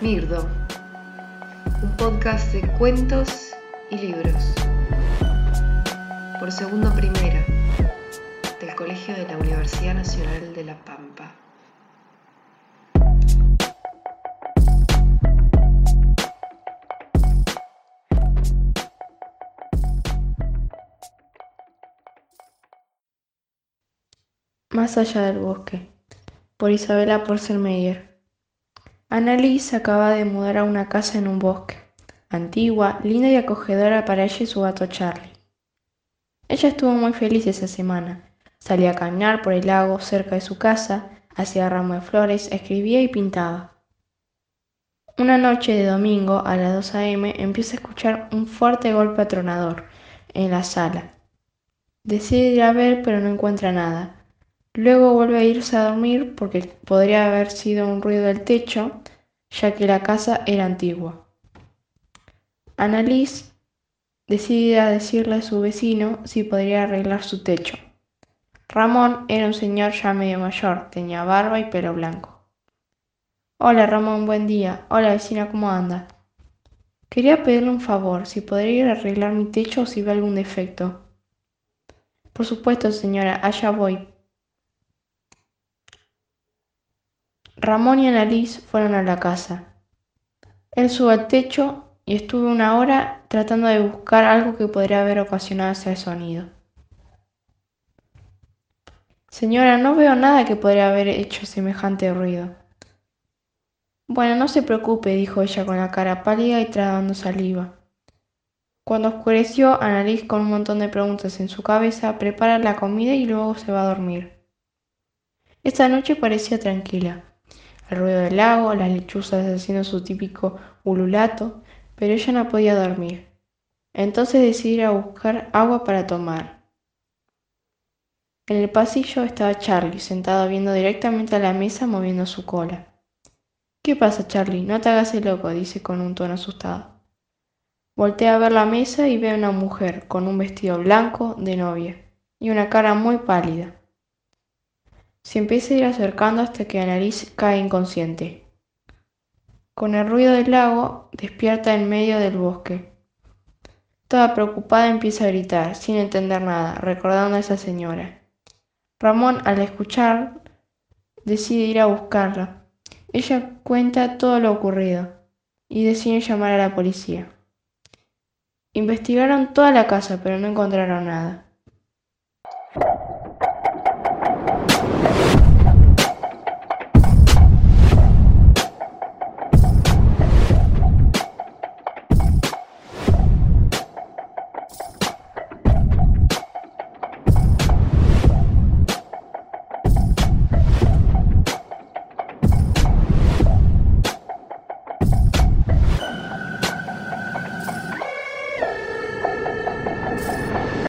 Mirdo, un podcast de cuentos y libros, por segundo primera, del Colegio de la Universidad Nacional de La Pampa. Más allá del bosque, por Isabela Porcelmeyer. Annalise acaba de mudar a una casa en un bosque, antigua, linda y acogedora para ella y su gato Charlie. Ella estuvo muy feliz esa semana. Salía a caminar por el lago cerca de su casa, hacía ramos de flores, escribía y pintaba. Una noche de domingo a las 2 a.m. empieza a escuchar un fuerte golpe atronador en la sala. Decide ir a ver pero no encuentra nada. Luego vuelve a irse a dormir porque podría haber sido un ruido del techo, ya que la casa era antigua. Annalise decide a decirle a su vecino si podría arreglar su techo. Ramón era un señor ya medio mayor, tenía barba y pelo blanco. Hola Ramón, buen día. Hola vecina, ¿cómo anda? Quería pedirle un favor, si podría ir a arreglar mi techo o si ve algún defecto. Por supuesto, señora, allá voy, Ramón y Annalise fueron a la casa. Él subió al techo y estuve una hora tratando de buscar algo que podría haber ocasionado ese sonido. Señora, no veo nada que podría haber hecho semejante ruido. Bueno, no se preocupe, dijo ella con la cara pálida y tragando saliva. Cuando oscureció, Annalise con un montón de preguntas en su cabeza prepara la comida y luego se va a dormir. Esta noche parecía tranquila el ruido del lago, las lechuzas haciendo su típico ululato, pero ella no podía dormir. Entonces decidió ir a buscar agua para tomar. En el pasillo estaba Charlie, sentado viendo directamente a la mesa moviendo su cola. ¿Qué pasa, Charlie? No te hagas el loco, dice con un tono asustado. Voltea a ver la mesa y ve a una mujer con un vestido blanco de novia y una cara muy pálida. Se empieza a ir acercando hasta que nariz cae inconsciente. Con el ruido del lago, despierta en medio del bosque. Toda preocupada empieza a gritar, sin entender nada, recordando a esa señora. Ramón, al escuchar, decide ir a buscarla. Ella cuenta todo lo ocurrido y decide llamar a la policía. Investigaron toda la casa, pero no encontraron nada.